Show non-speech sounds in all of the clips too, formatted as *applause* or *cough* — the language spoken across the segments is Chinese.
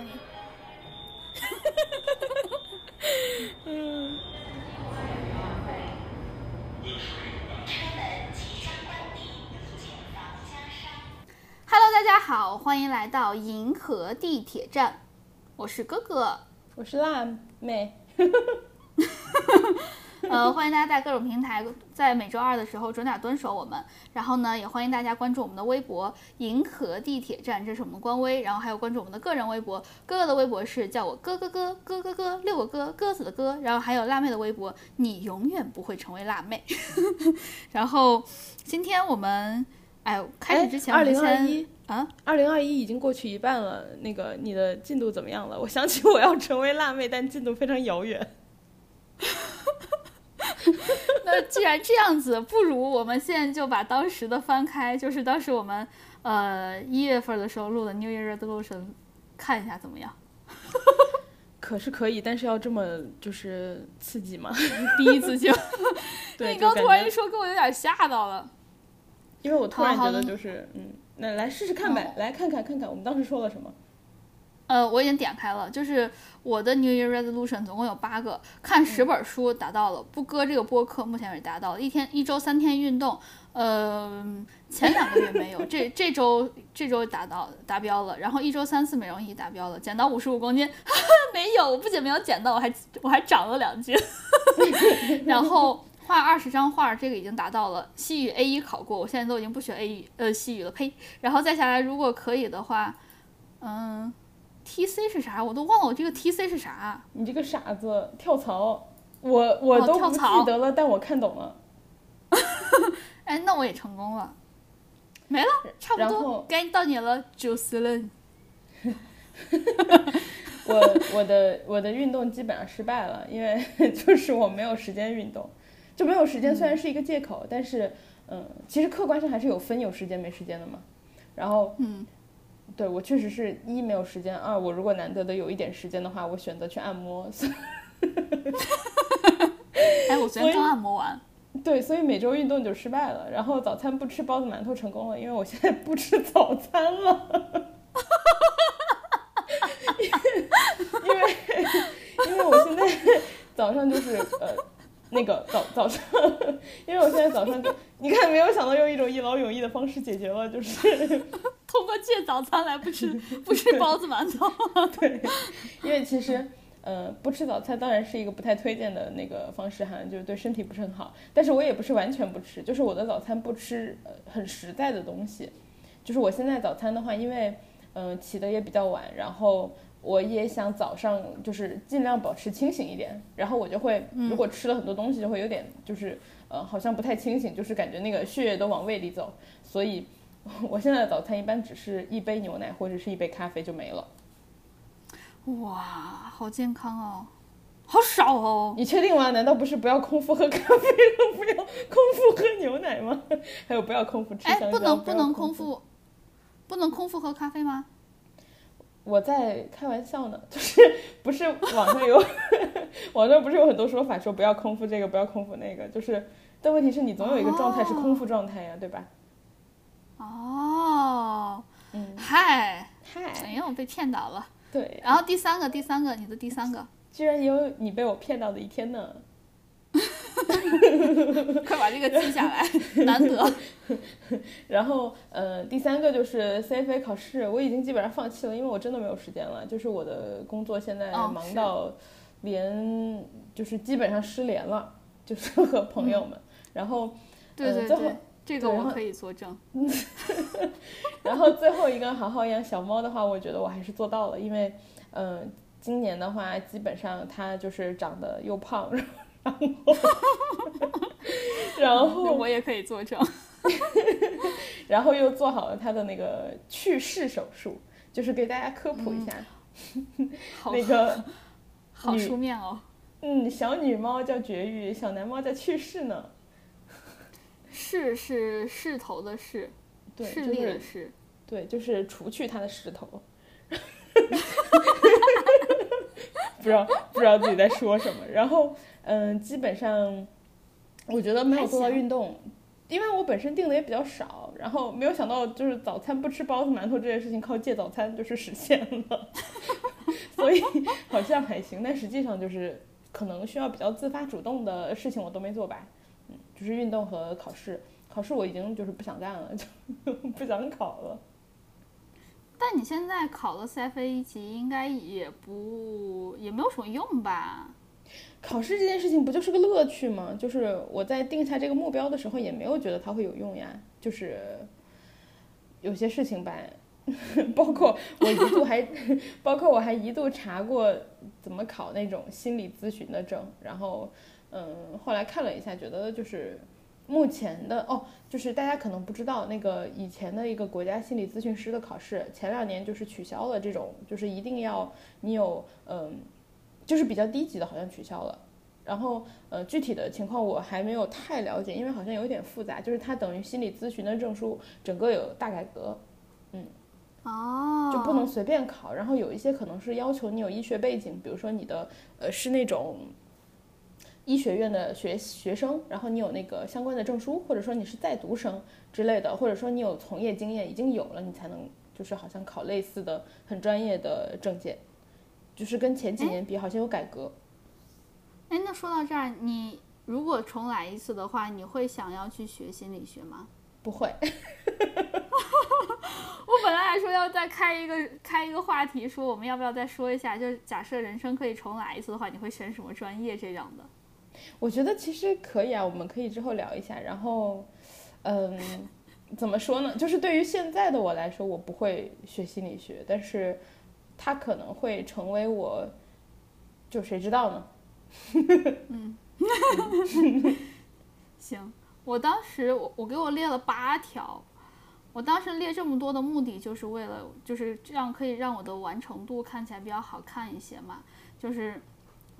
找你。嗯，Hello，大家好，欢迎来到银河地铁站，我是哥哥。我是辣妹。*laughs* 呃，欢迎大家在各种平台在每周二的时候准点蹲守我们。然后呢，也欢迎大家关注我们的微博“银河地铁站”，这是我们的官微。然后还有关注我们的个人微博，哥哥的微博是叫我哥哥哥哥哥哥六个哥鸽子的哥。然后还有辣妹的微博，你永远不会成为辣妹。*laughs* 然后今天我们哎，开始之前我二零二一啊，二零二一已经过去一半了，那个你的进度怎么样了？我想起我要成为辣妹，但进度非常遥远。*laughs* 那既然这样子，不如我们现在就把当时的翻开，就是当时我们呃一月份的时候录的 New Year Resolution，看一下怎么样？*laughs* 可是可以，但是要这么就是刺激吗？第一次就，*laughs* 对，你刚突然一说，给我有点吓到了。因为我突然觉得就是嗯，那来试试看呗，来看看看看我们当时说了什么。呃，我已经点开了，就是我的 New Year Resolution 总共有八个，看十本书达到了，不搁这个播客，目前为止达到了，一天一周三天运动，呃，前两个月没有，这这周这周达到达标了，然后一周三次美容仪达标了，减到五十五公斤，哈哈，没有，我不仅没有减到，我还我还长了两斤，*laughs* 然后画二十张画，这个已经达到了，西语 A 一考过，我现在都已经不学 A 语呃西语了，呸，然后再下来，如果可以的话，嗯。T C 是啥？我都忘了，我这个 T C 是啥？你这个傻子，跳槽，我我都不哦跳槽记得了，但我看懂了。哎，那我也成功了，没了，差不多该到你了，Jocelyn。*laughs* 我我的我的运动基本上失败了，因为 *laughs* 就是我没有时间运动，就没有时间虽然是一个借口，但是嗯，其实客观上还是有分有时间没时间的嘛。然后嗯，对我确实是一没有时间，二我如果难得的有一点时间的话，我选择去按摩。所以 *laughs* 哎，我昨天刚按摩完，*laughs* 对，所以每周运动就失败了。然后早餐不吃包子馒头成功了，因为我现在不吃早餐了。*laughs* 因为因为我现在早上就是呃那个早早上，因为我现在早上就你看没有想到用一种一劳永逸的方式解决了，就是通过借早餐来不吃 *laughs* 不吃包子馒头。对，因为其实。呃，不吃早餐当然是一个不太推荐的那个方式哈，就是对身体不是很好。但是我也不是完全不吃，就是我的早餐不吃呃很实在的东西。就是我现在早餐的话，因为嗯、呃起的也比较晚，然后我也想早上就是尽量保持清醒一点，然后我就会如果吃了很多东西，就会有点就是呃好像不太清醒，就是感觉那个血液都往胃里走，所以我现在的早餐一般只是一杯牛奶或者是一杯咖啡就没了。哇，好健康哦，好少哦。你确定吗？难道不是不要空腹喝咖啡了不要空腹喝牛奶吗？*laughs* 还有不要空腹吃香哎，蕉？不能不能空空。腹，不能空腹喝咖啡吗？我在开玩笑呢，*laughs* 就是不是网上有 *laughs* 网上不是有很多说法说不要空腹这个不要空腹那个，就是但问题是你总有一个状态是空腹状态呀，对吧？哦，嗯，嗨，嗨，哎呦，被骗到了。对，然后第三个，第三个，你的第三个，居然也有你被我骗到的一天呢。*laughs* 快把这个记下来，难得。*laughs* 然后，呃，第三个就是 CFA 考试，我已经基本上放弃了，因为我真的没有时间了。就是我的工作现在忙到连，就是基本上失联了，就是 *laughs* 和朋友们。然后，对对呃最后对，这个我可以作证。然后最后一个好好养小猫的话，我觉得我还是做到了，因为，嗯、今年的话，基本上它就是长得又胖，然后，*laughs* 然后我也可以作证。*laughs* 然后又做好了他的那个去世手术，就是给大家科普一下，好 *laughs* 那个好书面哦。嗯，小女猫叫绝育，小男猫叫去世呢。势是势头的势，对，势就是力的势。对，就是除去它的势头。不知道不知道自己在说什么。然后嗯，基本上我觉得没有做到运动，因为我本身定的也比较少，然后没有想到就是早餐不吃包子馒头这件事情靠戒早餐就是实现了。*laughs* 所以好像还行，但实际上就是可能需要比较自发主动的事情我都没做吧，嗯，就是运动和考试，考试我已经就是不想干了，就 *laughs* 不想考了。但你现在考了 CFA 一级，应该也不也没有什么用吧？考试这件事情不就是个乐趣吗？就是我在定下这个目标的时候，也没有觉得它会有用呀。就是有些事情吧，*laughs* 包括我一度还，*laughs* 包括我还一度查过怎么考那种心理咨询的证，然后嗯，后来看了一下，觉得就是目前的哦，就是大家可能不知道，那个以前的一个国家心理咨询师的考试，前两年就是取消了这种，就是一定要你有嗯。就是比较低级的，好像取消了。然后，呃，具体的情况我还没有太了解，因为好像有点复杂。就是它等于心理咨询的证书整个有大改革，嗯，哦，就不能随便考。然后有一些可能是要求你有医学背景，比如说你的呃是那种医学院的学学生，然后你有那个相关的证书，或者说你是在读生之类的，或者说你有从业经验已经有了，你才能就是好像考类似的很专业的证件。就是跟前几年比，好像有改革。哎，那说到这儿，你如果重来一次的话，你会想要去学心理学吗？不会。*laughs* 我本来还说要再开一个开一个话题，说我们要不要再说一下，就是假设人生可以重来一次的话，你会选什么专业这样的？我觉得其实可以啊，我们可以之后聊一下。然后，嗯，怎么说呢？就是对于现在的我来说，我不会学心理学，但是。他可能会成为我，就谁知道呢？嗯，*laughs* 行，我当时我我给我列了八条，我当时列这么多的目的就是为了就是这样可以让我的完成度看起来比较好看一些嘛，就是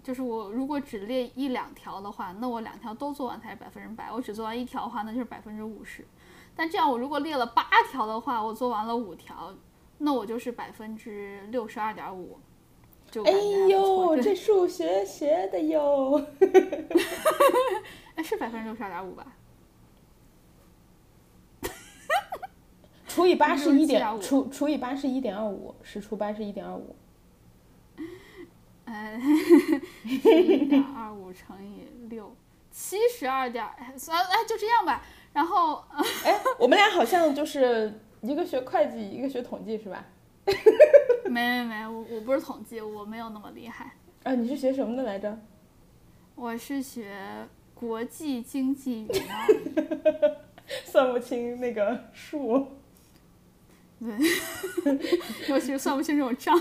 就是我如果只列一两条的话，那我两条都做完才是百分之百，我只做完一条的话，那就是百分之五十。但这样我如果列了八条的话，我做完了五条。那我就是百分之六十二点五，就哎呦，这数学学的哟 *laughs* *laughs* 哎，是百分之六十二点五吧？*laughs* 除以八是一点，除除以八是一点二五，十除八是一点二五。哎，一点二五乘以六，七十二点，算哎，就这样吧。然后，哎，我们俩好像就是。一个学会计，一个学统计，是吧？没没没，我我不是统计，我没有那么厉害。啊，你是学什么的来着？我是学国际经济与贸易。*laughs* 算不清那个数。对，尤其是算不清这种账。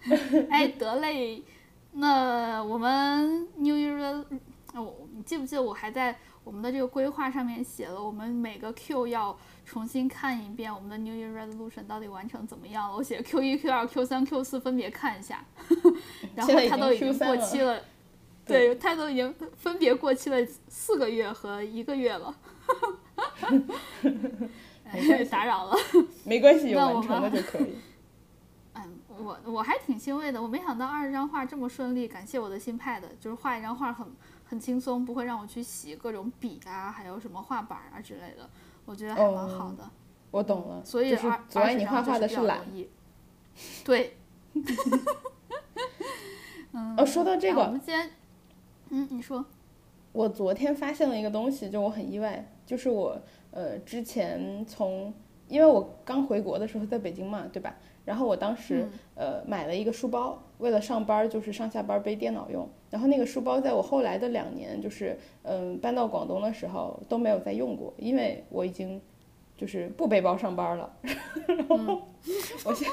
*laughs* 哎，得嘞，那我们 New Year，哦，你记不记得我还在我们的这个规划上面写了，我们每个 Q 要。重新看一遍我们的 New Year Resolution 到底完成怎么样了？我写 Q 一、Q 二、Q 三、Q 四分别看一下，*laughs* 然后它都已经过期了。对，它都已经分别过期了四个月和一个月了。*laughs* 打扰了。没关系，有完成了就可以。嗯，*laughs* 我我还挺欣慰的，我没想到二十张画这么顺利。感谢我的新 Pad，就是画一张画很很轻松，不会让我去洗各种笔啊，还有什么画板啊之类的。我觉得还蛮好的，我懂了，所以阻碍你画画的是懒。对。*laughs* 嗯。哦，说到这个，我们今天，嗯，你说。我昨天发现了一个东西，就我很意外，就是我呃之前从，因为我刚回国的时候在北京嘛，对吧？然后我当时呃买了一个书包，为了上班就是上下班背电脑用。然后那个书包在我后来的两年，就是嗯搬到广东的时候都没有再用过，因为我已经就是不背包上班了。*laughs* 然后我现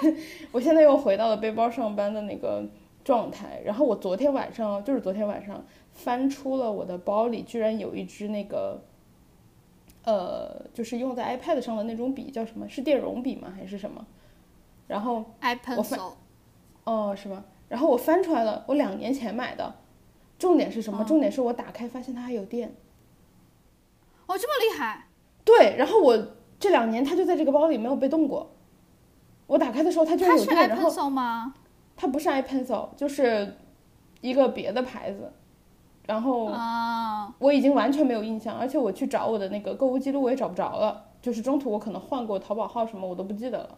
我现在又回到了背包上班的那个状态。然后我昨天晚上就是昨天晚上翻出了我的包里，居然有一只那个呃就是用在 iPad 上的那种笔，叫什么是电容笔吗还是什么？然后我翻哦是吗？然后我翻出来了，我两年前买的。重点是什么？重点是我打开发现它还有电。哦，这么厉害！对，然后我这两年它就在这个包里没有被动过。我打开的时候它就有电，然后。它是 iPencil 吗？它不是 iPencil，就是一个别的牌子。然后我已经完全没有印象，而且我去找我的那个购物记录我也找不着了。就是中途我可能换过淘宝号什么，我都不记得了。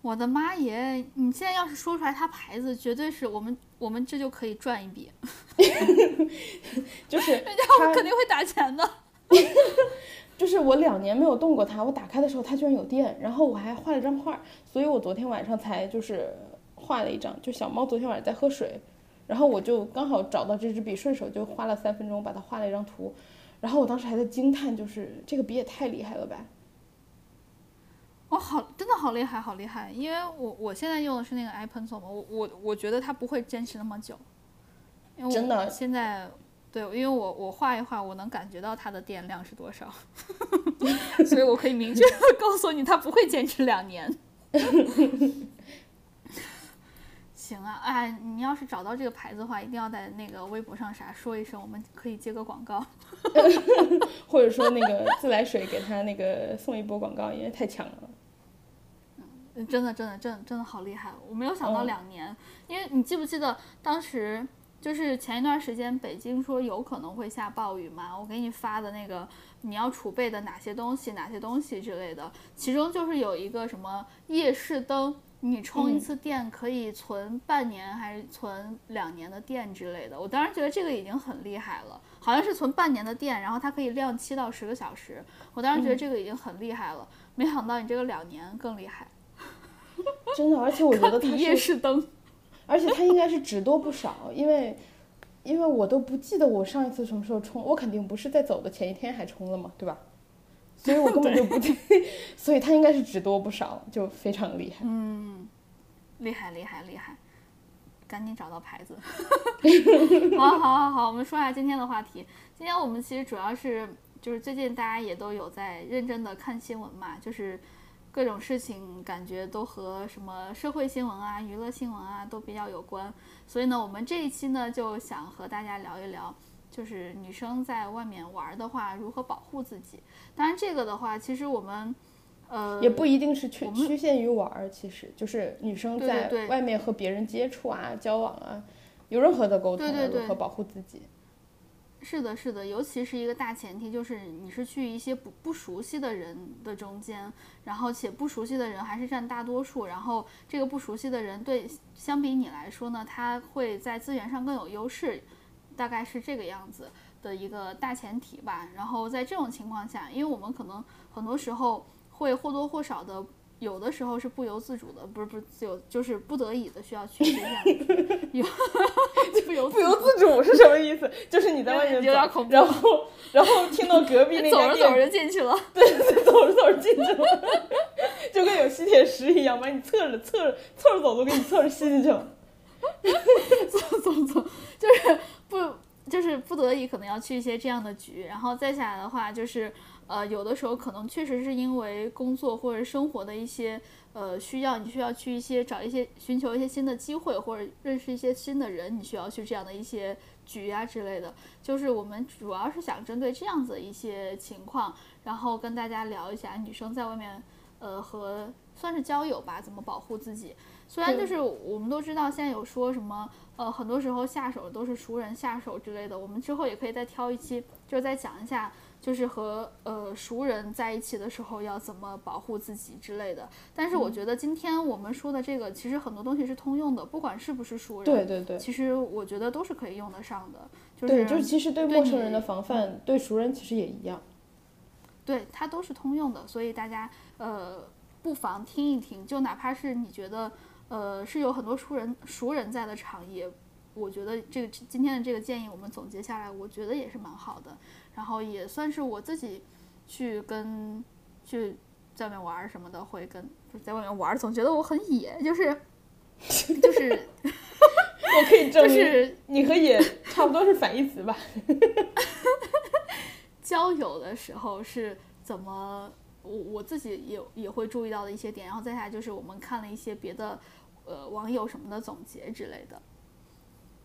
我的妈耶！你现在要是说出来它牌子，绝对是我们我们这就可以赚一笔 *laughs* *laughs* 就是人家我肯定会打钱的。*laughs* 就是我两年没有动过它，我打开的时候它居然有电，然后我还画了张画，所以我昨天晚上才就是画了一张，就小猫昨天晚上在喝水，然后我就刚好找到这支笔，顺手就花了三分钟把它画了一张图，然后我当时还在惊叹，就是这个笔也太厉害了吧。哦，好，真的好厉害，好厉害！因为我我现在用的是那个 iPencil 嘛，我我我觉得它不会坚持那么久，因为我真的现在对，因为我我画一画，我能感觉到它的电量是多少，*laughs* 所以我可以明确的告诉你，它不会坚持两年。*laughs* 行啊，哎，你要是找到这个牌子的话，一定要在那个微博上啥说一声，我们可以接个广告。*laughs* 或者说那个自来水给他那个送一波广告，因为太强了。嗯真的，真的，真的，真的好厉害！我没有想到嗯两年，因为你记不记得当时就是前一段时间北京说有可能会下暴雨嘛？我给你发的那个你要储备的哪些东西、哪些东西之类的，其中就是有一个什么夜视灯，你充一嗯次电可以存半年还是存两年的电之类的。我当时觉得这个已经很厉害了，好像是存半年的电，然后它可以亮七到十个小时。我当时觉得嗯这个已经很厉害了，没想到你这个两年更厉害。*laughs* 真的，而且我觉得比夜它是，视灯。而且它应该是只多不少，因为因为我都不记得我上一次什么时候充，我肯定不是在走的前一天还充了嘛，对吧？所以我根本就不对，*laughs* 所以他应该是只多不少，就非常厉害。嗯，厉害厉害厉害，赶紧找到牌子。*laughs* 好好好好，我们说一下今天的话题。今天我们其实主要是就是最近大家也都有在认真的看新闻嘛，就是各种事情感觉都和什么社会新闻啊、娱乐新闻啊都比较有关。所以呢，我们这一期呢就想和大家聊一聊。就是女生在外面玩的话，如何保护自己？当然，这个的话，其实我们，呃，也不一定是局我们局限于玩儿，其实就是女生在外面和别人接触啊、交往啊，有任何的沟通如何保护自己。是的，是的，尤其是一个大前提，就是你是去一些不不熟悉的人的中间，然后且不熟悉的人还是占大多数，然后这个不熟悉的人对相比你来说呢，他会在资源上更有优势，大概是这个样子的一个大前提吧。然后在这种情况下，因为我们可能很多时候会或多或少的。有的时候是不由自主的，不是不是自由，就是不得已的需要去这样有 *laughs* 不由不由自主是什么意思？就是你在外面走有点恐，怖然后然后听到隔壁那家店走着走着就进去了。*laughs* 对走着走着进去了，就跟有吸铁石一样，把你侧着侧着侧着走都给你侧着吸进去了。*laughs* 走走走，就是不就是不得已可能要去一些这样的局，然后再下来的话就是呃有的时候可能确实是因为工作或者生活的一些呃需要，你需要去一些找一些寻求一些新的机会或者认识一些新的人，你需要去这样的一些局啊之类的。就是我们主要是想针对这样子的一些情况，然后跟大家聊一下女生在外面呃和算是交友吧，怎么保护自己。虽然就是我们都知道现在有说什么，呃，很多时候下手都是熟人下手之类的，我们之后也可以再挑一期，就是再讲一下，就是和呃熟人在一起的时候要怎么保护自己之类的。但是我觉得今天我们说的这个，其实很多东西是通用的，不管是不是熟人，对对对其实我觉得都是可以用得上的。就对，是就是其实对对陌生人的防范，对熟人其实也一样。对，它都是通用的，所以大家呃不妨听一听，就哪怕是你觉得呃是有很多熟人熟人在的场也，我觉得这个今天的这个建议我们总结下来，我觉得也是蛮好的，然后也算是我自己去跟去在外面玩儿什么的，会跟就是在外面玩儿，总觉得我很野，就是就是 *laughs* 我可以证明，就是你和野差不多是反义词吧？*laughs* 交友的时候是怎么，我我自己也也会注意到的一些点，然后再下来就是我们看了一些别的呃网友什么的总结之类的。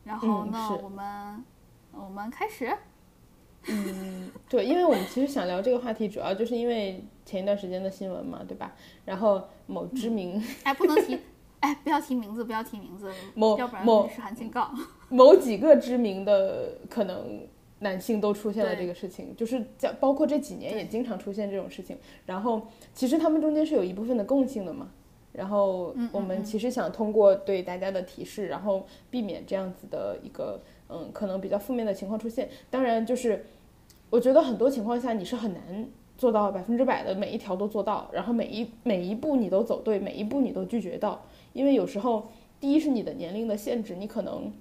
然后呢，嗯我们我们开始，*laughs* 嗯，对，因为我们其实想聊这个话题，主要就是因为前一段时间的新闻嘛，对吧？然后某知名、哎，不能提，*laughs* 哎，不要提名字，不要提名字，某要不然某是函警告。某几个知名的可能男性都出现了这个事情，就是在包括这几年也经常出现这种事情。然后其实他们中间是有一部分的共性的嘛，然后我们其实想通过对大家的提示，然后避免这样子的一个嗯可能比较负面的情况出现。当然，就是我觉得很多情况下你是很难做到百分之百的每一条都做到，然后每一每一步你都走对，每一步你都拒绝到，因为有时候第一是你的年龄的限制，你可能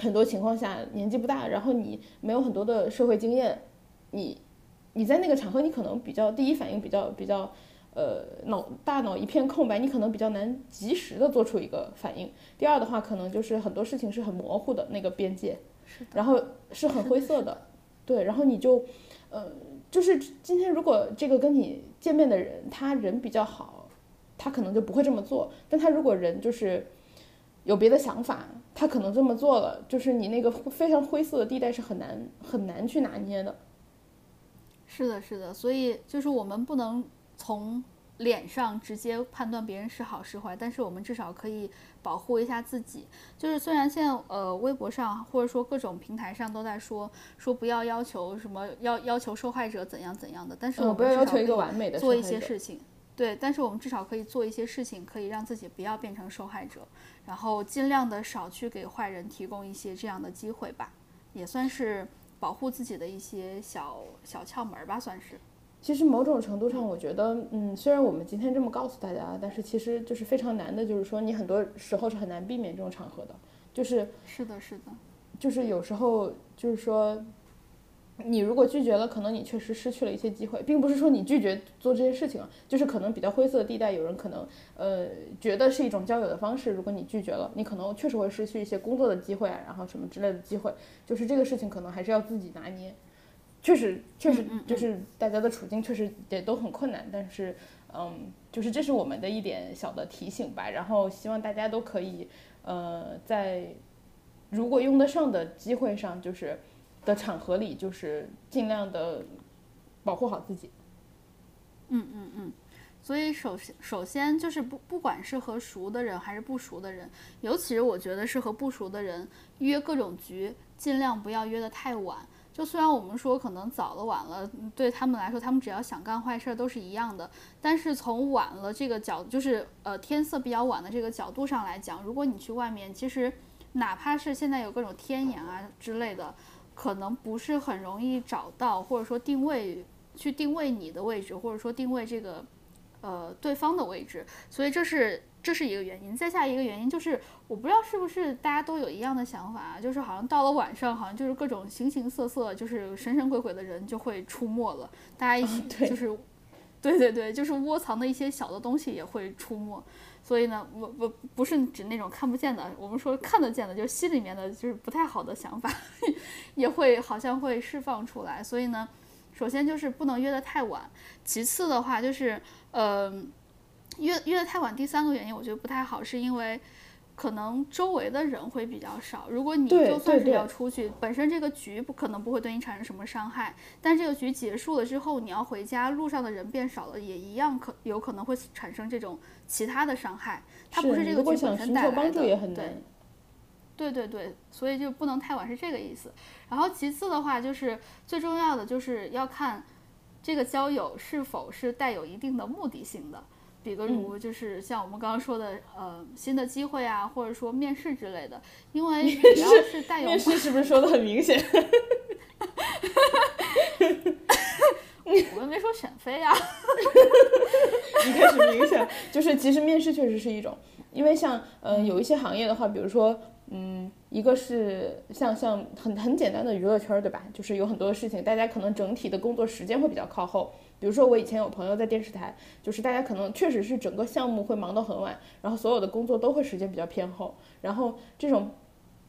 很多情况下年纪不大，然后你没有很多的社会经验，你你在那个场合你可能比较第一反应比较比较。呃，脑大脑一片空白，你可能比较难及时的做出一个反应。第二的话，可能就是很多事情是很模糊的那个边界，然后是很灰色的，对，然后你就，呃，就是今天如果这个跟你见面的人，他人比较好，他可能就不会这么做。但他如果人就是有别的想法，他可能这么做了，就是你那个非常灰色的地带是很难很难去拿捏的。是的，是的，所以就是我们不能。从脸上直接判断别人是好是坏，但是我们至少可以保护一下自己。就是虽然现在呃微博上或者说各种平台上都在说说不要要求什么要要求受害者怎样怎样的，但是我们不要要求一个完美的做一些事情。对，但是我们至少可以做一些事情，可以让自己不要变成受害者，然后尽量的少去给坏人提供一些这样的机会吧，也算是保护自己的一些小小窍门吧，算是。其实某种程度上，我觉得，嗯，虽然我们今天这么告诉大家，但是其实就是非常难的，就是说你很多时候是很难避免这种场合的，就是是的，是的，就是有时候就是说，你如果拒绝了，可能你确实失去了一些机会，并不是说你拒绝做这些事情，就是可能比较灰色的地带，有人可能呃觉得是一种交友的方式，如果你拒绝了，你可能确实会失去一些工作的机会啊，然后什么之类的机会，就是这个事情可能还是要自己拿捏。确实，确实就是大家的处境确实也都很困难，但是，嗯，就是这是我们的一点小的提醒吧。然后希望大家都可以，呃，在如果用得上的机会上，就是的场合里，就是尽量的保护好自己。嗯嗯嗯。所以首先首先就是不不管是和熟的人还是不熟的人，尤其是我觉得是和不熟的人约各种局，尽量不要约得太晚。就虽然我们说可能早了晚了，对他们来说，他们只要想干坏事儿都是一样的。但是从晚了这个角，就是呃天色比较晚的这个角度上来讲，如果你去外面，其实哪怕是现在有各种天眼啊之类的，可能不是很容易找到，或者说定位去定位你的位置，或者说定位这个呃对方的位置。所以这是。这是一个原因，再下一个原因就是，我不知道是不是大家都有一样的想法啊，就是好像到了晚上，好像就是各种形形色色，就是神神鬼鬼的人就会出没了，大家一起就是，对对对，就是窝藏的一些小的东西也会出没，所以呢，不不不是指那种看不见的，我们说看得见的，就是心里面的就是不太好的想法，*laughs* 也会好像会释放出来，所以呢，首先就是不能约得太晚，其次的话就是，嗯。约约得太晚，第三个原因我觉得不太好，是因为可能周围的人会比较少。如果你就算是要出去，本身这个局不可能不会对你产生什么伤害，但这个局结束了之后，你要回家，路上的人变少了，也一样可有可能会产生这种其他的伤害。它不是这个局本身带来的。对，对对对，所以就不能太晚，是这个意思。然后其次的话，就是最重要的就是要看这个交友是否是带有一定的目的性的。比如就是像我们刚刚说的，呃，新的机会啊，或者说面试之类的，因为只要是带 *laughs* 有面试，是不是说的很明显？*laughs* 我们没说选妃啊。一开始明显就是，其实面试确实是一种，因为像嗯有一些行业的话，比如说嗯，一个是像像很很简单的娱乐圈，对吧？就是有很多事情，大家可能整体的工作时间会比较靠后。比如说，我以前有朋友在电视台，就是大家可能确实是整个项目会忙到很晚，然后所有的工作都会时间比较偏后，然后这种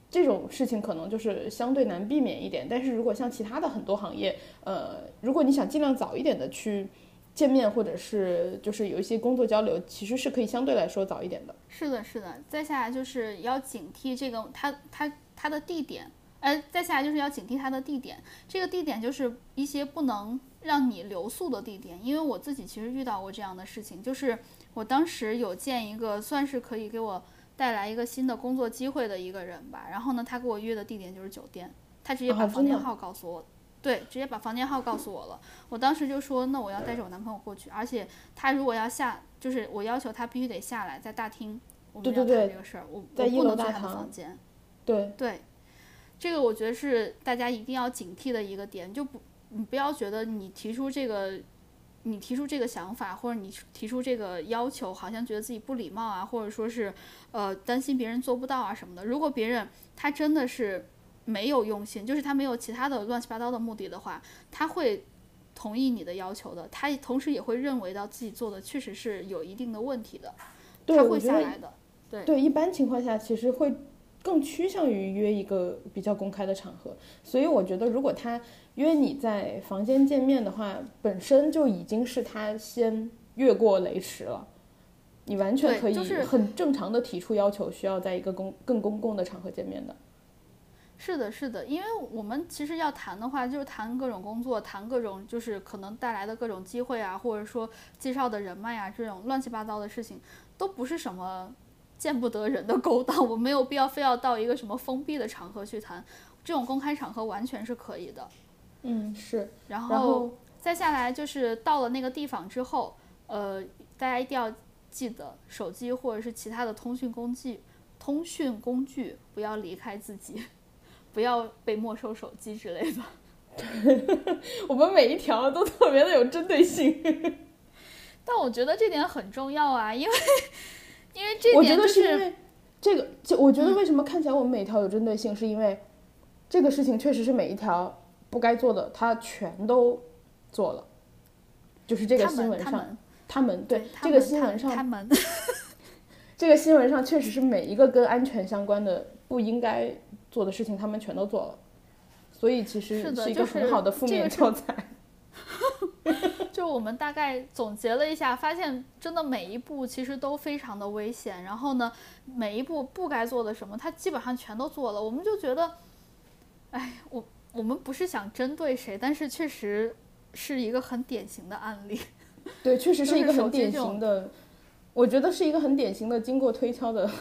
这种事情可能就是相对难避免一点。但是如果像其他的很多行业，呃，如果你想尽量早一点的去见面，或者是就是有一些工作交流，其实是可以相对来说早一点的。是的，是的。再下来就是要警惕这个他他他的地点，哎，再下来就是要警惕他的地点，这个地点就是一些不能。让你留宿的地点，因为我自己其实遇到过这样的事情，就是我当时有见一个算是可以给我带来一个新的工作机会的一个人吧，然后呢，他给我约的地点就是酒店，他直接把房间号告诉我，对，直接把房间号告诉我了。我当时就说，那我要带着我男朋友过去，而且他如果要下，就是我要求他必须得下来，在大厅，我们要谈这个事儿，我我不能去他的房间。对对，这个我觉得是大家一定要警惕的一个点，就不你不要觉得你提出这个。你提出这个想法，或者你提出这个要求，好像觉得自己不礼貌啊，或者说是，呃，担心别人做不到啊什么的。如果别人他真的是没有用心，就是他没有其他的乱七八糟的目的的话，他会同意你的要求的。他同时也会认为到自己做的确实是有一定的问题的，他会下来的。对对，一般情况下其实会更趋向于约一个比较公开的场合。所以我觉得，如果他。约你在房间见面的话，本身就已经是他先越过雷池了。你完全可以很正常的提出要求，需要在一个公更公共的场合见面的。是的，是的，因为我们其实要谈的话，就是谈各种工作，谈各种就是可能带来的各种机会啊，或者说介绍的人脉啊，这种乱七八糟的事情，都不是什么见不得人的勾当。*laughs* 我没有必要非要到一个什么封闭的场合去谈，这种公开场合完全是可以的。嗯，是，然后再下来就是到了那个地方之后，呃，大家一定要记得手机或者是其他的通讯工具，通讯工具不要离开自己，不要被没收手机之类的。*laughs* 我们每一条都特别的有针对性，*laughs* 但我觉得这点很重要啊，因为因为这点就是因为这个，就我觉得为什么看起来我们每条有针对性，是因为这个事情确实是每一条。不该做的，他全都做了，就是这个新闻上，他们对这个新闻上，他们 *laughs* 这个新闻上确实是每一个跟安全相关的不应该做的事情，他们全都做了，所以其实是一个很好的负面教材。就我们大概总结了一下，发现真的每一步其实都非常的危险，然后呢，每一步不该做的什么，他基本上全都做了，我们就觉得，哎，我。我们不是想针对谁，但是确实是一个很典型的案例。*laughs* 对，确实是一个很典型的，我觉得是一个很典型的经过推敲的。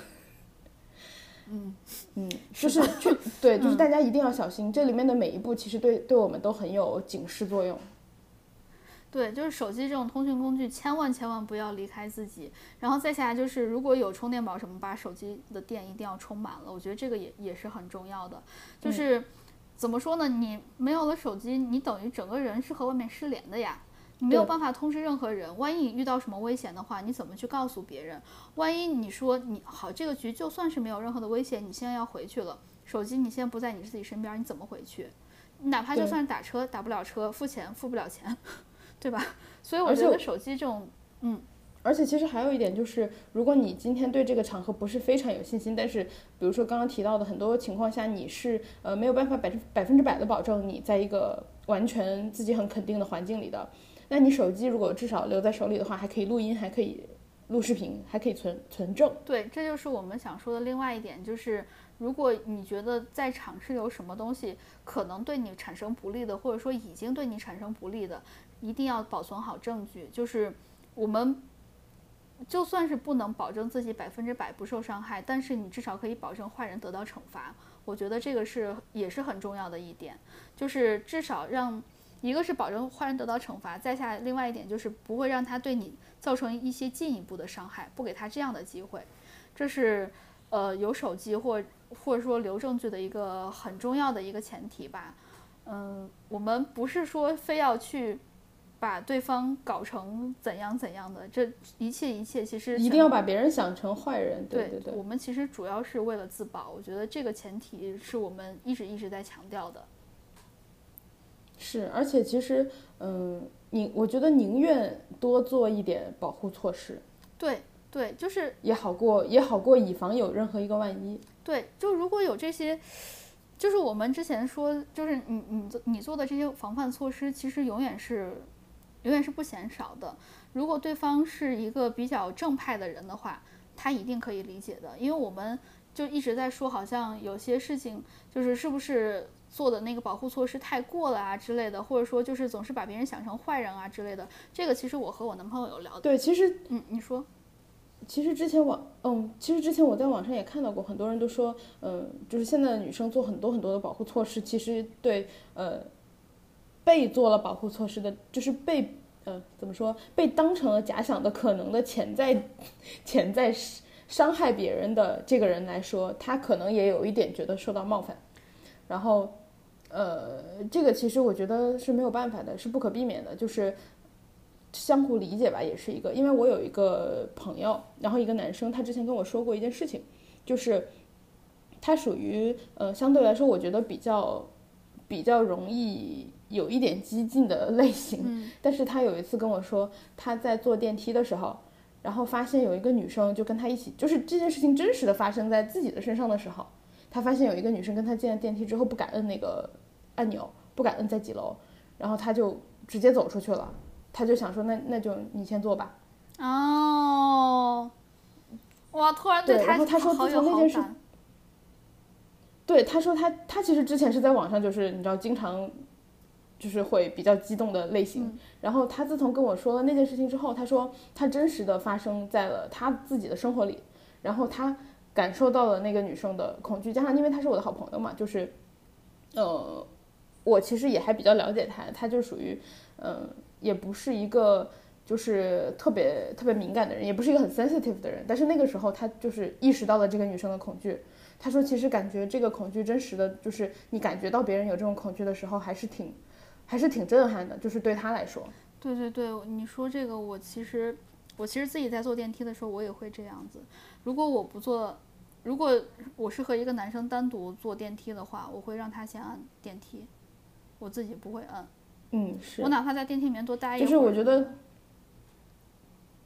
*laughs* 嗯嗯，就是确对，就是大家一定要小心，这里面的每一步其实对对我们都很有警示作用。对，就是手机这种通讯工具，千万千万不要离开自己。然后再下来就是，如果有充电宝什么，把手机的电一定要充满了。我觉得这个也也是很重要的，就是。怎么说呢？你没有了手机，你等于整个人是和外面失联的呀。你没有办法通知任何人。万一你遇到什么危险的话，你怎么去告诉别人？万一你说你好，这个局就算是没有任何的危险，你现在要回去了，手机你现在不在你自己身边，你怎么回去？哪怕就算是打车打不了车，付钱付不了钱，对吧？所以我觉得手机这种，嗯。而且其实还有一点就是，如果你今天对这个场合不是非常有信心，但是比如说刚刚提到的很多情况下，你是呃没有办法百分百分之百的保证你在一个完全自己很肯定的环境里的，那你手机如果至少留在手里的话，还可以录音，还可以录视频，还可以存存证。对，这就是我们想说的另外一点，就是如果你觉得在场是有什么东西可能对你产生不利的，或者说已经对你产生不利的，一定要保存好证据。就是我们。就算是不能保证自己百分之百不受伤害，但是你至少可以保证坏人得到惩罚。我觉得这个是也是很重要的一点，就是至少让一个是保证坏人得到惩罚，再下另外一点就是不会让他对你造成一些进一步的伤害，不给他这样的机会。这是呃有手机或或者说留证据的一个很重要的一个前提吧。嗯，我们不是说非要去。把对方搞成怎样怎样的，这一切一切其实一定要把别人想成坏人。对对对，我们其实主要是为了自保，我觉得这个前提是我们一直一直在强调的。是，而且其实，嗯，你我觉得宁愿多做一点保护措施。对对，就是也好过也好过，以防有任何一个万一。对，就如果有这些，就是我们之前说，就是你你做你做的这些防范措施，其实永远是。永远是不嫌少的。如果对方是一个比较正派的人的话，他一定可以理解的。因为我们就一直在说，好像有些事情就是是不是做的那个保护措施太过了啊之类的，或者说就是总是把别人想成坏人啊之类的。这个其实我和我男朋友有聊。对，其实嗯，你说，其实之前网嗯，其实之前我在网上也看到过，很多人都说，嗯，就是现在的女生做很多很多的保护措施，其实对呃。被做了保护措施的，就是被呃怎么说被当成了假想的可能的潜在 *laughs* 潜在伤害别人的这个人来说，他可能也有一点觉得受到冒犯，然后呃这个其实我觉得是没有办法的，是不可避免的，就是相互理解吧，也是一个，因为我有一个朋友，然后一个男生，他之前跟我说过一件事情，就是他属于呃相对来说我觉得比较比较容易。有一点激进的类型，但是他有一次跟我说，他在坐电梯的时候，然后发现有一个女生就跟他一起，就是这件事情真实的发生在自己的身上的时候，他发现有一个女生跟他进了电梯之后不敢摁那个按钮，不敢摁在几楼，然后他就直接走出去了，他就想说那那就你先坐吧。哦，哇，突然对他然后他说从那件事。对，他说他他其实之前是在网上就是你知道经常。就是会比较激动的类型，然后他自从跟我说了那件事情之后，他说他真实的发生在了他自己的生活里，然后他感受到了那个女生的恐惧，加上因为他是我的好朋友嘛，就是，呃，我其实也还比较了解他，他就属于，嗯，也不是一个就是特别特别敏感的人，也不是一个很 sensitive 的人，但是那个时候他就是意识到了这个女生的恐惧，他说其实感觉这个恐惧真实的就是你感觉到别人有这种恐惧的时候，还是挺。还是挺震撼的，就是对他来说。对对对，你说这个，我其实我其实自己在坐电梯的时候，我也会这样子。如果我不坐，如果我是和一个男生单独坐电梯的话，我会让他先按电梯，我自己不会按。嗯，是我哪怕在电梯里面多待一会儿。就是我觉得。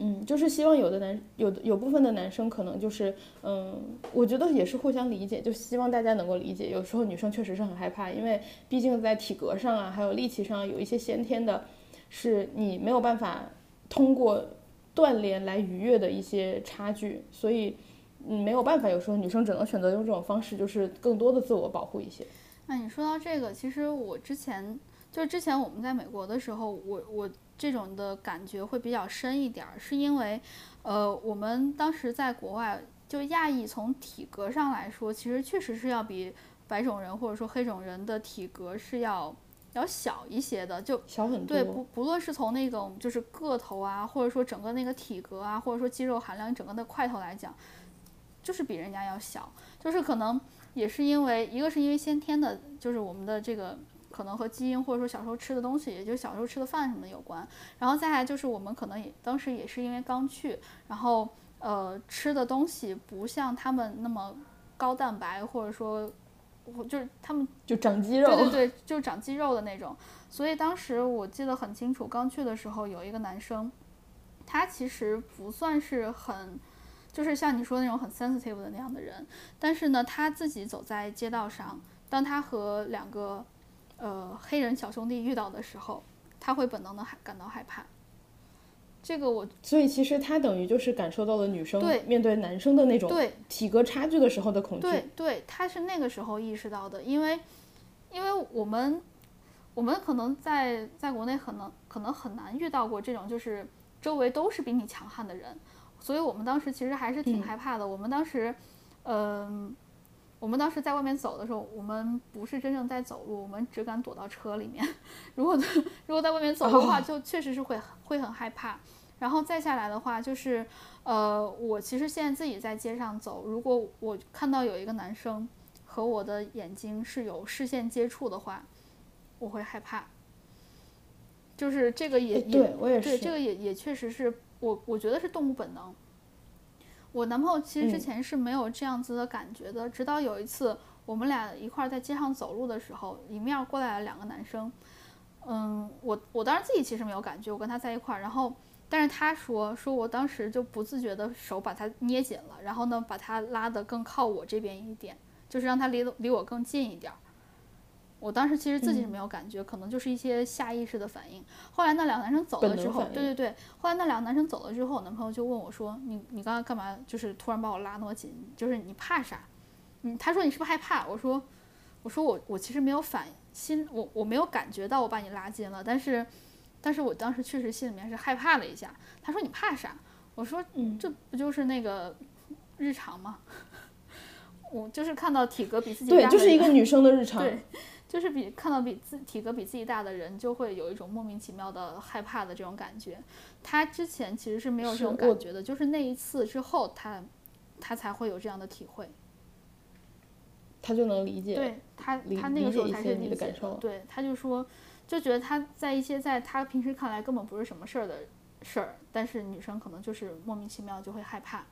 嗯，就是希望有的男有有部分的男生可能就是，嗯，我觉得也是互相理解，就希望大家能够理解。有时候女生确实是很害怕，因为毕竟在体格上啊，还有力气上有一些先天的，是你没有办法通过锻炼来逾越的一些差距，所以嗯没有办法，有时候女生只能选择用这种方式，就是更多的自我保护一些。那你说到这个，其实我之前就是之前我们在美国的时候，我我。这种的感觉会比较深一点儿，是因为，呃，我们当时在国外，就亚裔从体格上来说，其实确实是要比白种人或者说黑种人的体格是要要小一些的，就小很多。对，不不论是从那种就是个头啊，或者说整个那个体格啊，或者说肌肉含量整个的块头来讲，就是比人家要小，就是可能也是因为一个是因为先天的，就是我们的这个。可能和基因或者说小时候吃的东西，也就小时候吃的饭什么的有关。然后再来就是我们可能也当时也是因为刚去，然后呃吃的东西不像他们那么高蛋白，或者说就是他们就长肌肉，对对 *laughs* 对，就长肌肉的那种。所以当时我记得很清楚，刚去的时候有一个男生，他其实不算是很，就是像你说那种很 sensitive 的那样的人，但是呢，他自己走在街道上，当他和两个呃，黑人小兄弟遇到的时候，他会本能的害感到害怕。这个我，所以其实他等于就是感受到了女生面对男生的那种体格差距的时候的恐惧。对，对，他是那个时候意识到的，因为，因为我们，我们可能在在国内可能可能很难遇到过这种就是周围都是比你强悍的人，所以我们当时其实还是挺害怕的。我们当时，嗯。我们当时在外面走的时候，我们不是真正在走路，我们只敢躲到车里面。*laughs* 如果如果在外面走的话，就确实是会会很害怕。然后再下来的话，就是呃，我其实现在自己在街上走，如果我看到有一个男生和我的眼睛是有视线接触的话，我会害怕。就是这个也对我也是，对这个也也确实是我我觉得是动物本能。我男朋友其实之前是没有这样子的感觉的，直到有一次我们俩一块在街上走路的时候，迎面过来了两个男生。嗯，我我当时自己其实没有感觉，我跟他在一块儿，然后但是他说说我当时就不自觉的手把他捏紧了，然后呢把他拉得更靠我这边一点，就是让他离离我更近一点。我当时其实自己是没有感觉，可能就是一些下意识的反应。后来那两个男生走了之后，对对对，后来那两个男生走了之后，我男朋友就问我说：“你你刚刚干嘛？就是突然把我拉那么紧，就是你怕啥？”嗯，他说：“你是不是害怕？”我说：“我说我我其实没有反心，我我没有感觉到我把你拉近了，但是但是我当时确实心里面是害怕了一下。”他说：“你怕啥？”我说：“嗯，这不就是那个日常吗？*laughs* 我就是看到体格比自己对，就是一个女生的日常。*laughs* ”对。就是比看到比自体格比自己大的人，就会有一种莫名其妙的害怕的这种感觉。他之前其实是没有这种感觉的，就是那一次之后，他他才会有这样的体会。他就能理解。对他，他那个时候才是理解的感受对，他就说，就觉得他在一些在他平时看来根本不是什么事儿的事儿，但是女生可能就是莫名其妙就会害怕。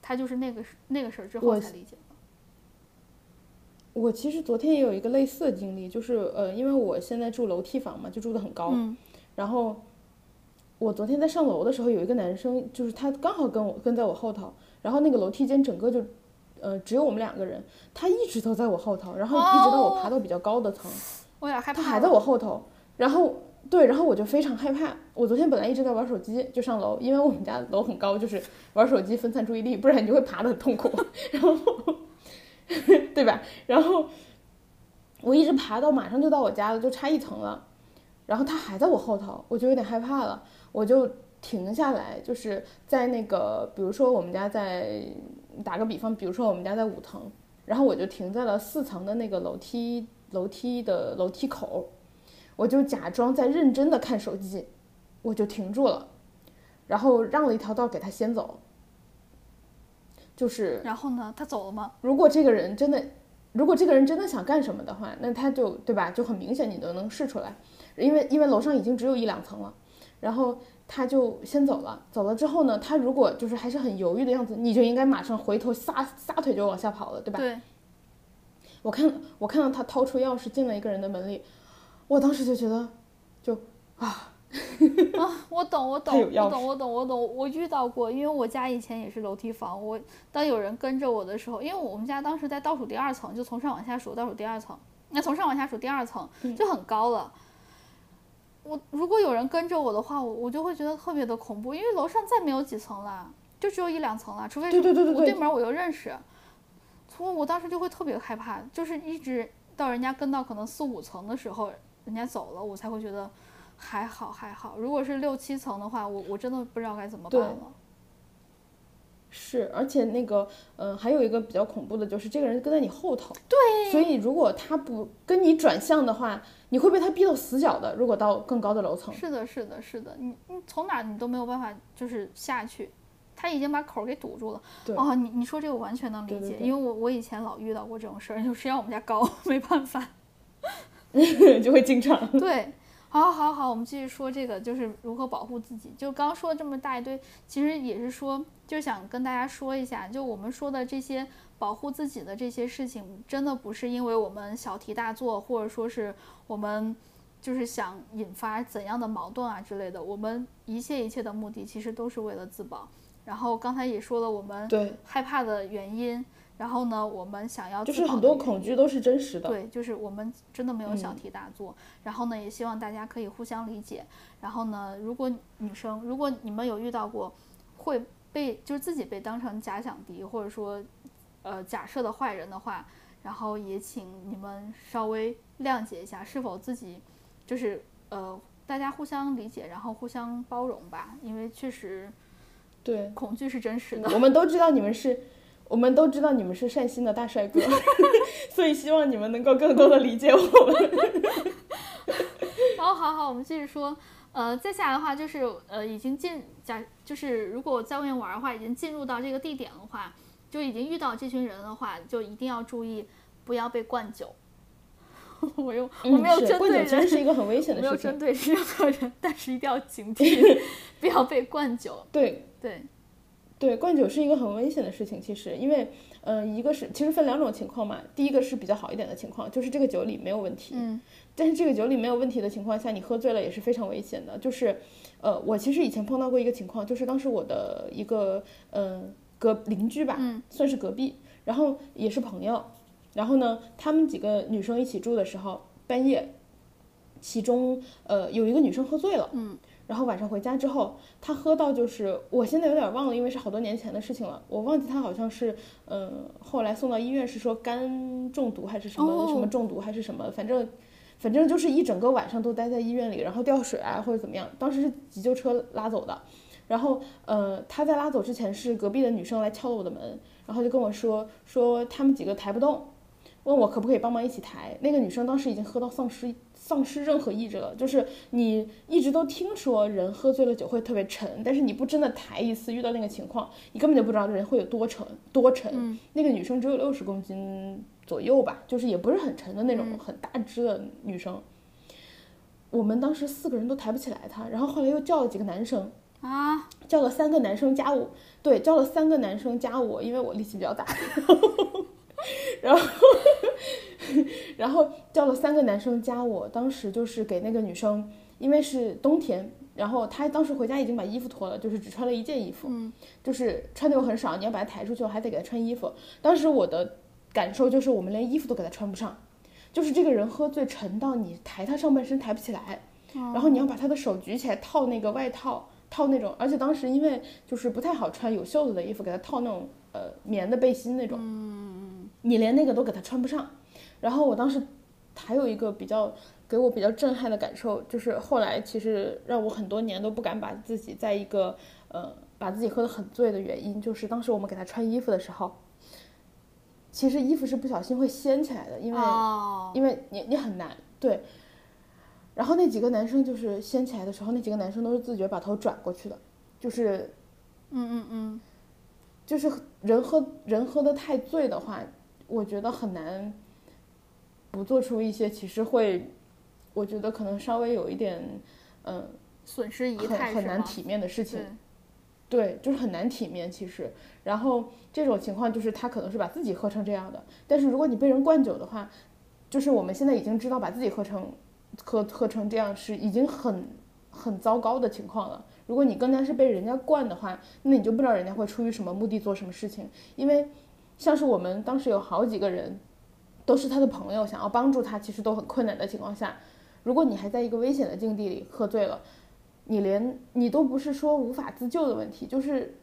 他就是那个那个事儿之后才理解的。我其实昨天也有一个类似的经历，就是呃，因为我现在住楼梯房嘛，就住的很高，嗯然后我昨天在上楼的时候，有一个男生，就是他刚好跟我跟在我后头，然后那个楼梯间整个就，呃，只有我们两个人，他一直都在我后头，然后一直到我爬到比较高的层，我有点害怕。他还在我后头，然后对，然后我就非常害怕。我昨天本来一直在玩手机，就上楼，因为我们家楼很高，就是玩手机分散注意力，不然你就会爬得很痛苦，*laughs* 然后 *laughs* 对吧？然后我一直爬到马上就到我家了，就差一层了，然后他还在我后头，我就有点害怕了，我就停下来，就是在那个，比如说我们家在打个比方，比如说我们家在五层，然后我就停在了四层的那个楼梯楼梯的楼梯口，我就假装在认真的看手机，我就停住了，然后让了一条道给他先走。就是然后呢？他走了吗？如果这个人真的，如果这个人真的想干什么的话，那他就对吧？就很明显你都能试出来，因为因为楼上已经只有一两层了，然后他就先走了。走了之后呢，他如果就是还是很犹豫的样子，你就应该马上回头撒撒腿就往下跑了，对吧？对，我看我看到他掏出钥匙进了一个人的门里，我当时就觉得，就啊，*laughs* 啊，我懂，我懂，我懂，我懂，我懂。我遇到过，因为我家以前也是楼梯房。我当有人跟着我的时候，因为我们家当时在倒数第二层，就从上往下数倒数第二层，那从上往下数第二层嗯就很高了。我如果有人跟着我的话，我我就会觉得特别的恐怖，因为楼上再没有几层了，就只有一两层了，除非是对对对对对我对门我又认识，所以我当时就会特别害怕，就是一直到人家跟到可能四五层的时候，人家走了，我才会觉得还好还好。如果是六七层的话，我我真的不知道该怎么办了。是，而且那个，嗯、还有一个比较恐怖的就是这个人跟在你后头，对，所以如果他不跟你转向的话，你会被他逼到死角的。如果到更高的楼层，是的，是的，是的，你你从哪你都没有办法就是下去，他已经把口给堵住了。对哦，你你说这个我完全能理解，对对对因为我我以前老遇到过这种事儿，就谁让我们家高，*laughs* 没办法。*laughs* 就会经常。*laughs* 对，好，好，好，我们继续说这个，就是如何保护自己。就刚刚说了这么大一堆，其实也是说，就想跟大家说一下，就我们说的这些保护自己的这些事情，真的不是因为我们小题大做，或者说是我们就是想引发怎样的矛盾啊之类的。我们一切一切的目的，其实都是为了自保。然后刚才也说了，我们对，害怕的原因，然后呢，我们想要就是很多恐惧都是真实的。对，就是我们真的没有小嗯题大做。然后呢，也希望大家可以互相理解。然后呢，如果女生，如果你们有遇到过会被就是自己被当成假想敌，或者说呃假设的坏人的话，然后也请你们稍微谅解一下，是否自己就是呃大家互相理解，然后互相包容吧。因为确实对，恐惧是真实的。我们都知道你们是，我们都知道你们是善心的大帅哥，*laughs* 所以希望你们能够更多的理解我们。*laughs* 好好好，我们继续说。呃，接下来的话就是呃，已经进假，就是如果在外面玩的话，已经进入到这个地点的话，就已经遇到这群人的话，就一定要注意不要被灌酒。*laughs* 我又我没有针对灌酒其实是人，一个很危险我没有的事情。针对任何人，但是一定要警惕，不要被灌酒。对对，对，灌酒是一个很危险的事情，其实因为，呃，一个是其实分两种情况嘛，第一个是比较好一点的情况，就是这个酒里没有问题，嗯但是这个酒里没有问题的情况下，你喝醉了也是非常危险的。就是，呃，我其实以前碰到过一个情况，就是当时我的一个嗯、呃隔邻居吧，嗯算是隔壁，然后也是朋友，然后呢，他们几个女生一起住的时候，半夜，其中呃有一个女生喝醉了，嗯，然后晚上回家之后，她喝到就是我现在有点忘了，因为是好多年前的事情了，我忘记她好像是嗯、呃后来送到医院是说肝中毒还是什么、哦什么中毒还是什么，反正。反正就是一整个晚上都待在医院里，然后吊水啊或者怎么样。当时是急救车拉走的，然后呃他在拉走之前是隔壁的女生来敲了我的门，然后就跟我说说他们几个抬不动，问我可不可以帮忙一起抬。那个女生当时已经喝到丧失丧失任何意志了，就是你一直都听说人喝醉了酒会特别沉，但是你不真的抬一次，遇到那个情况，你根本就不知道人会有多沉多沉。那个女生只有六十公斤左右吧，就是也不是很沉的那种，很大只的女生。我们当时四个人都抬不起来她，然后后来又叫了几个男生啊，叫了三个男生加我，对，叫了三个男生加我，因为我力气比较大，*laughs* 然后然后叫了三个男生加我，当时就是给那个女生，因为是冬天，然后她当时回家已经把衣服脱了，就是只穿了一件衣服，嗯，就是穿的又很少，你要把她抬出去，还得给她穿衣服。当时我的感受就是我们连衣服都给她穿不上。就是这个人喝醉沉到你抬她上半身抬不起来，然后你要把她的手举起来套那个外套，套那种，而且当时因为就是不太好穿有袖子的衣服，给他套那种呃棉的背心那种，你连那个都给他穿不上。然后我当时还有一个比较给我比较震撼的感受，就是后来其实让我很多年都不敢把自己在一个呃把自己喝得很醉的原因，就是当时我们给他穿衣服的时候。其实衣服是不小心会掀起来的，因为因为你你很难对。然后那几个男生就是掀起来的时候，那几个男生都是自觉把头转过去的，就是，嗯嗯嗯，就是人喝人喝的太醉的话，我觉得很难不做出一些其实会，我觉得可能稍微有一点嗯损失仪态很难体面的事情。对，就是很难体面，其实。然后这种情况就是他可能是把自己喝成这样的，但是如果你被人灌酒的话，就是我们现在已经知道把自己喝成喝喝成这样是已经很很糟糕的情况了。如果你更加是被人家灌的话，那你就不知道人家会出于什么目的做什么事情。因为像是我们当时有好几个人都是他的朋友，想要帮助他，其实都很困难的情况下，如果你还在一个危险的境地里喝醉了。你连你都不是说无法自救的问题，就是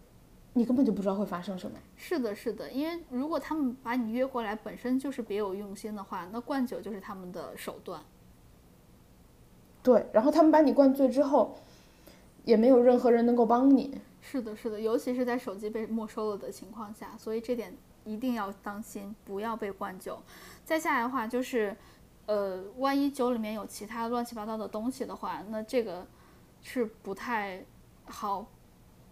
你根本就不知道会发生什么。是的，是的，因为如果他们把你约过来本身就是别有用心的话，那灌酒就是他们的手段。对，然后他们把你灌醉之后，也没有任何人能够帮你。是的，是的，尤其是在手机被没收了的情况下，所以这点一定要当心，不要被灌酒。再下来的话就是，呃，万一酒里面有其他乱七八糟的东西的话，那这个。是不太好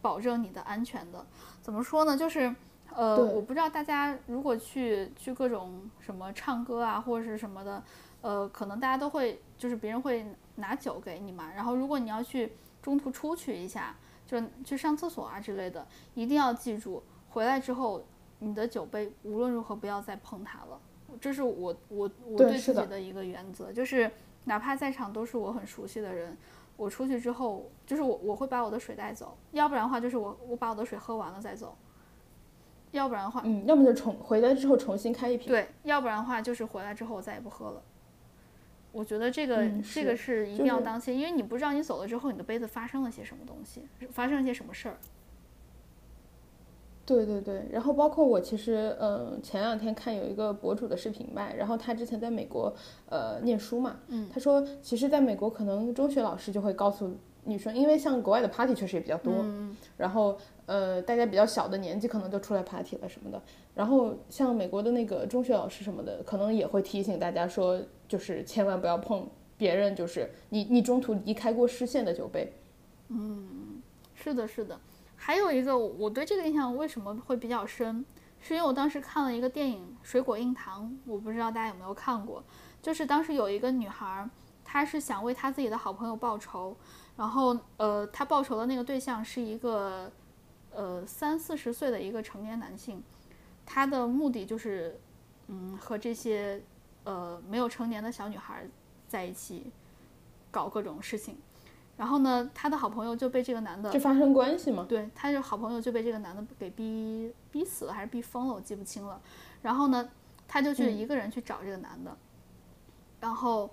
保证你的安全的。怎么说呢？就是，呃，我不知道大家如果去去各种什么唱歌啊，或者是什么的，呃，可能大家都会就是别人会拿酒给你嘛。然后如果你要去中途出去一下，就去上厕所啊之类的，一定要记住回来之后你的酒杯无论如何不要再碰它了。这是我我我对自己的一个原则，就是哪怕在场都是我很熟悉的人。我出去之后，就是我我会把我的水带走，要不然的话就是我我把我的水喝完了再走，要不然的话，嗯，要么就重回来之后重新开一瓶，对，要不然的话就是回来之后我再也不喝了。我觉得这个这个是一定要当心，因为你不知道你走了之后你的杯子发生了些什么东西，发生了些什么事儿。对对对，然后包括我其实，嗯，前两天看有一个博主的视频吧，然后他之前在美国，呃，念书嘛，嗯，他说，其实在美国可能中学老师就会告诉女生，因为像国外的 party 确实也比较多，嗯，然后，呃，大家比较小的年纪可能就出来 party 了什么的，然后像美国的那个中学老师什么的，可能也会提醒大家说，就是千万不要碰别人，就是你你中途离开过视线的酒杯，嗯，是的，是的。还有一个，我对这个印象为什么会比较深，是因为我当时看了一个电影《水果硬糖》，我不知道大家有没有看过。就是当时有一个女孩，她是想为她自己的好朋友报仇，然后呃，她报仇的那个对象是一个呃三四十岁的一个成年男性，他的目的就是嗯和这些呃没有成年的小女孩在一起搞各种事情。然后呢，他的好朋友就被这个男的就发生关系吗？对，他就好朋友就被这个男的给逼逼死了，还是逼疯了，我记不清了。然后呢，他就去一个人去找这个男的，然后，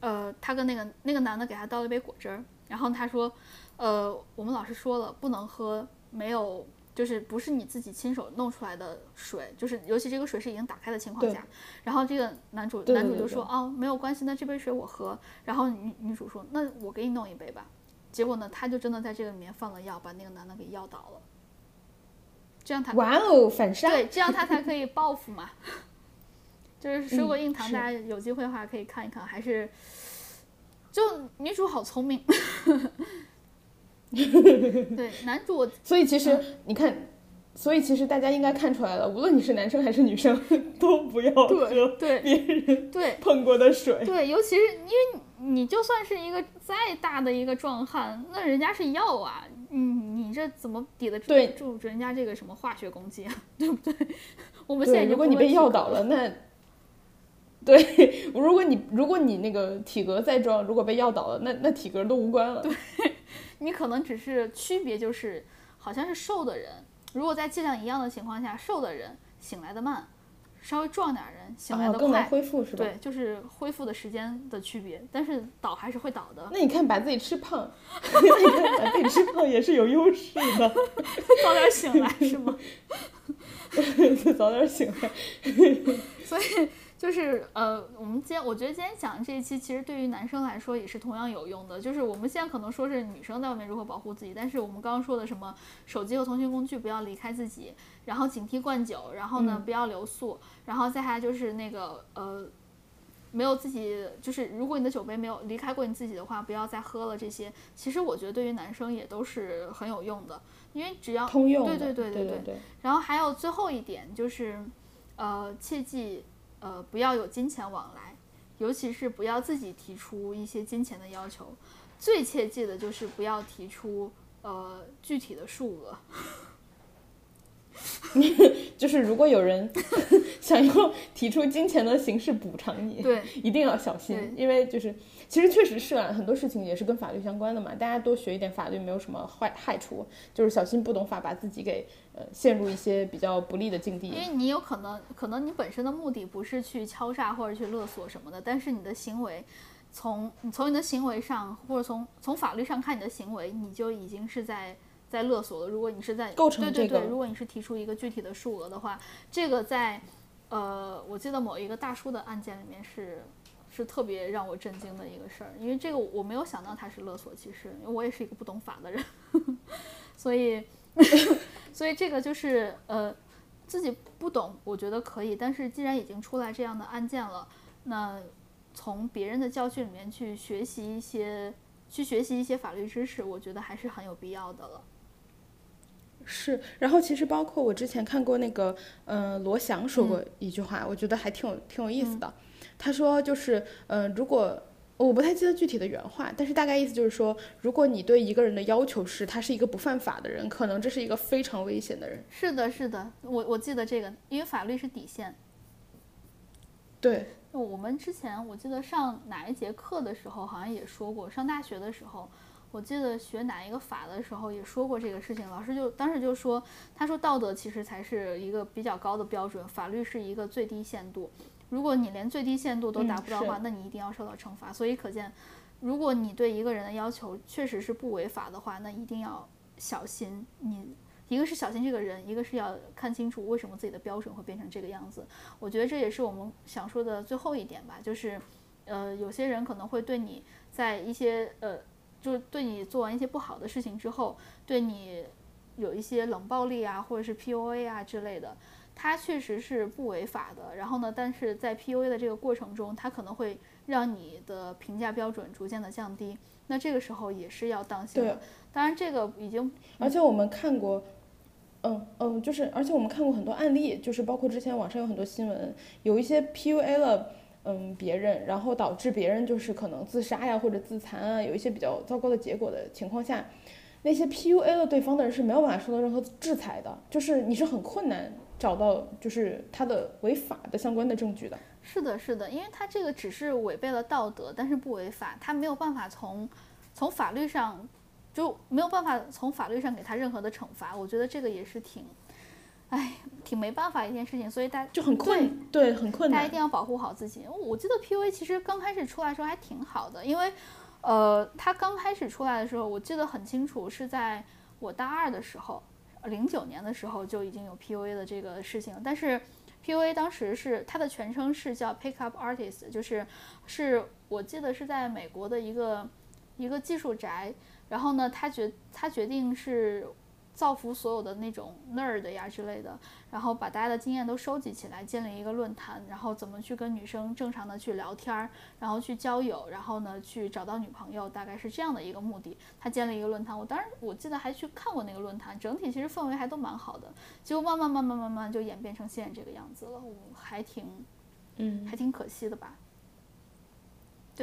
呃，他跟那个那个男的给他倒了一杯果汁儿，然后他说，呃，我们老师说了，不能喝没有。就是不是你自己亲手弄出来的水，就是尤其这个水是已经打开的情况下，然后这个男主男主就说哦没有关系，那这杯水我喝。然后女女主说那我给你弄一杯吧。结果呢，他就真的在这个里面放了药，把那个男的给药倒了。这样他哇哦反杀对，这样他才可以报复嘛。*laughs* 就是《水果嗯硬糖》，是大家有机会的话可以看一看，还是就女主好聪明。对，男主我 *laughs* 所以其实你看，所以其实大家应该看出来了，无论你是男生还是女生，*laughs* 都不要喝对别人对碰过的水。对，尤其是因为你就算是一个再大的一个壮汉，那人家是药啊，你，你这怎么抵得住住人家这个什么化学攻击啊，*laughs* 对不对？我们现在如果你被药倒了，那对，如果你如果你那个体格再壮，如果被药倒了，那那体格都无关了。你可能只是区别就是，好像是瘦的人，如果在剂量一样的情况下，瘦的人醒来的慢，稍微壮点儿人醒来啊，的更难快。恢复是吧？对，就是恢复的时间的区别，但是倒还是会倒的，那你看把自己吃胖，*laughs* 那你看把自己吃胖也是有优势的，*laughs* 早点醒来是吗？*laughs* 早点醒来。所以就是呃，我们今天我觉得今天讲的这一期，其实对于男生来说也是同样有用的。就是我们现在可能说是女生在外面如何保护自己，但是我们刚刚说的什么手机和通讯工具不要离开自己，然后警惕灌酒，然后呢、嗯不要留宿，然后再还就是那个呃。没有自己，就是如果你的酒杯没有离开过你自己的话，不要再喝了。这些其实我觉得对于男生也都是很有用的，因为只要通用的，对对对对对对然后还有最后一点就是，呃，切记呃不要有金钱往来，尤其是不要自己提出一些金钱的要求。最切记的就是不要提出呃具体的数额。*laughs* 就是如果有人想要提出金钱的形式补偿你，对一定要小心，因为就是其实确实是啊，很多事情也是跟法律相关的嘛，大家多学一点法律没有什么坏害处，就是小心不懂法把自己给呃陷入一些比较不利的境地因。为你有可能，可能你本身的目的不是去敲诈或者去勒索什么的，但是你的行为，从你从你的行为上，或者从从法律上看你的行为，你就已经是在在勒索了。如果你是在构成这个对对对，如果你是提出一个具体的数额的话，这个在呃，我记得某一个大叔的案件里面是。是特别让我震惊的一个事儿，因为这个我没有想到他是勒索，其实因为我也是一个不懂法的人，*laughs* 所以 *laughs* 所以这个就是呃自己不懂，我觉得可以，但是既然已经出来这样的案件了，那从别人的教训里面去学习一些，去学习一些法律知识，我觉得还是很有必要的了。是，然后其实包括我之前看过那个，呃，罗翔说过一句话，我觉得还挺有挺有意思的。他说就是，呃，如果我不太记得具体的原话，但是大概意思就是说，如果你对一个人的要求是他是一个不犯法的人，可能这是一个非常危险的人。是的，是的，我我记得这个，因为法律是底线。对，我们之前我记得上哪一节课的时候，好像也说过，上大学的时候，我记得学哪一个法的时候也说过这个事情。老师就当时就说，他说道德其实才是一个比较高的标准，法律是一个最低限度。如果你连最低限度都达嗯不到的话，是那你一定要受到惩罚。所以可见，如果你对一个人的要求确实是不违法的话，那一定要小心你。一个是小心这个人，一个是要看清楚为什么自己的标准会变成这个样子。我觉得这也是我们想说的最后一点吧，就是，呃，有些人可能会对你在一些呃，就是对你做完一些不好的事情之后，对你有一些冷暴力啊，或者是 PUA 啊之类的，它确实是不违法的。然后呢，但是在 PUA 的这个过程中，它可能会让你的评价标准逐渐的降低。那这个时候也是要当心的。当然，这个已经而且我们看过，嗯嗯，就是而且我们看过很多案例，就是包括之前网上有很多新闻，有一些 PUA 了。嗯，别人，然后导致别人就是可能自杀呀，或者自残啊，有一些比较糟糕的结果的情况下，那些 PUA 了对方的人是没有办法受到任何制裁的，就是你是很困难找到就是他的违法的相关的证据的。是的，是的，因为他这个只是违背了道德，但是不违法，他没有办法从从法律上就没有办法从法律上给他任何的惩罚。我觉得这个也是挺，哎，挺没办法一件事情，所以大家就很困，对，很困难大家一。定要保护好自己。我记得 PUA 其实刚开始出来的时候还挺好的，因为呃，他刚开始出来的时候，我记得很清楚，是在我大二的时候，零九年的时候就已经有 PUA 的这个事情。但是 PUA 当时是它的全称是叫 Pick Up Artist，就是是我记得是在美国的一个一个技术宅，然后呢，他决他决定是造福所有的那种 nerd 呀之类的，然后把大家的经验都收集起来，建立一个论坛，然后怎么去跟女生正常的去聊天儿，然后去交友，然后呢去找到女朋友，大概是这样的一个目的。他建立一个论坛，我当时我记得还去看过那个论坛，整体其实氛围还都蛮好的，结果慢慢慢慢慢慢就演变成现在这个样子了，我还挺嗯，还挺可惜的吧。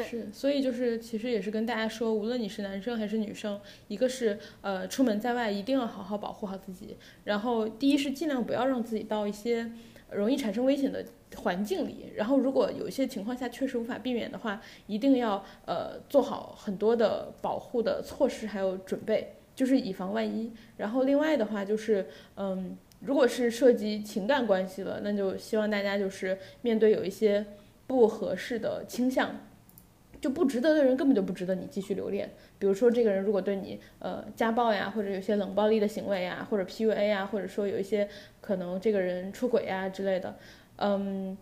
是，所以就是其实也是跟大家说，无论你是男生还是女生，一个是呃出门在外一定要好好保护好自己，然后第一是尽量不要让自己到一些容易产生危险的环境里，然后如果有一些情况下确实无法避免的话，一定要呃做好很多的保护的措施还有准备，就是以防万一。然后另外的话就是嗯。如果是涉及情感关系了，那就希望大家就是面对有一些不合适的倾向，就不值得的人根本就不值得你继续留恋。比如说这个人如果对你呃家暴呀，或者有些冷暴力的行为呀，或者 PUA 呀，或者说有一些可能这个人出轨呀之类的，嗯，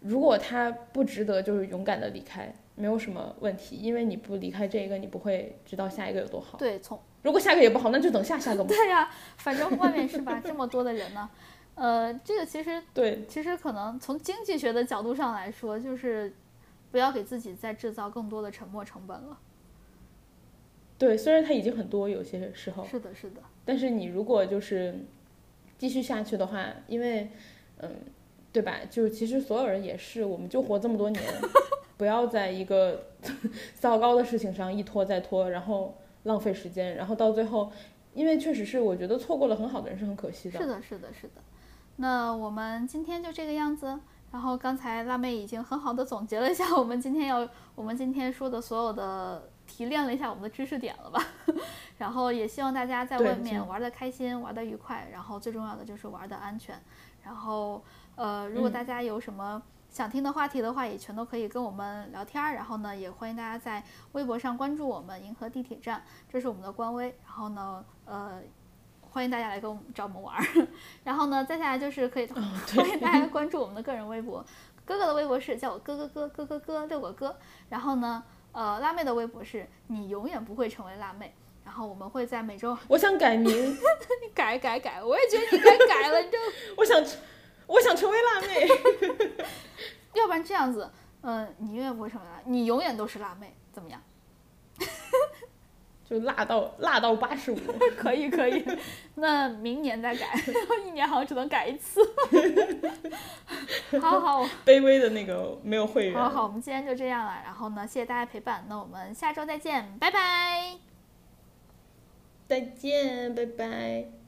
如果他不值得，就是勇敢的离开，没有什么问题，因为你不离开这个，你不会知道下一个有多好。对，从如果下个也不好，那就等下下个嘛。对呀、反正外面是吧，这么多的人呢，呃，这个其实对，其实可能从经济学的角度上来说，就是不要给自己再制造更多的沉没成本了。对，虽然它已经很多，有些时候，是的，是的，但是你如果就是继续下去的话，因为，嗯，对吧？就其实所有人也是，我们就活这么多年，*laughs* 不要在一个 *laughs* 糟糕的事情上一拖再拖，然后浪费时间，然后到最后，因为确实是我觉得错过了很好的人是很可惜的。是的，是的，是的。那我们今天就这个样子。然后刚才辣妹已经很好的总结了一下我们今天要我们今天说的所有的提炼了一下我们的知识点了吧？*laughs* 然后也希望大家在外面行玩的开心，玩的愉快，然后最重要的就是玩的安全。然后呃，如果嗯大家有什么想听的话题的话，也全都可以跟我们聊天儿。然后呢，也欢迎大家在微博上关注我们“银河地铁站”，这是我们的官微。然后呢，呃，欢迎大家来跟我们找我们玩儿。然后呢，再下来就是可以欢迎大家关注我们的个人微博，哥哥的微博是叫我哥哥哥哥哥哥六个哥。然后呢，呃，辣妹的微博是你永远不会成为辣妹。然后我们会在每周我想改名，*laughs* 你改改改，我也觉得你该改了，你这 *laughs* 我想，我想成为辣妹。*laughs* 要不然这样子，嗯、你永远不会成为辣，你永远都是辣妹，怎么样？就辣到辣到八十五，*laughs* 可以可以，那明年再改，*laughs* 一年好像只能改一次。*laughs* 好好卑微的那个没有会员。好好，我们今天就这样了。然后呢，谢谢大家陪伴，那我们下周再见，拜拜。再见，拜拜。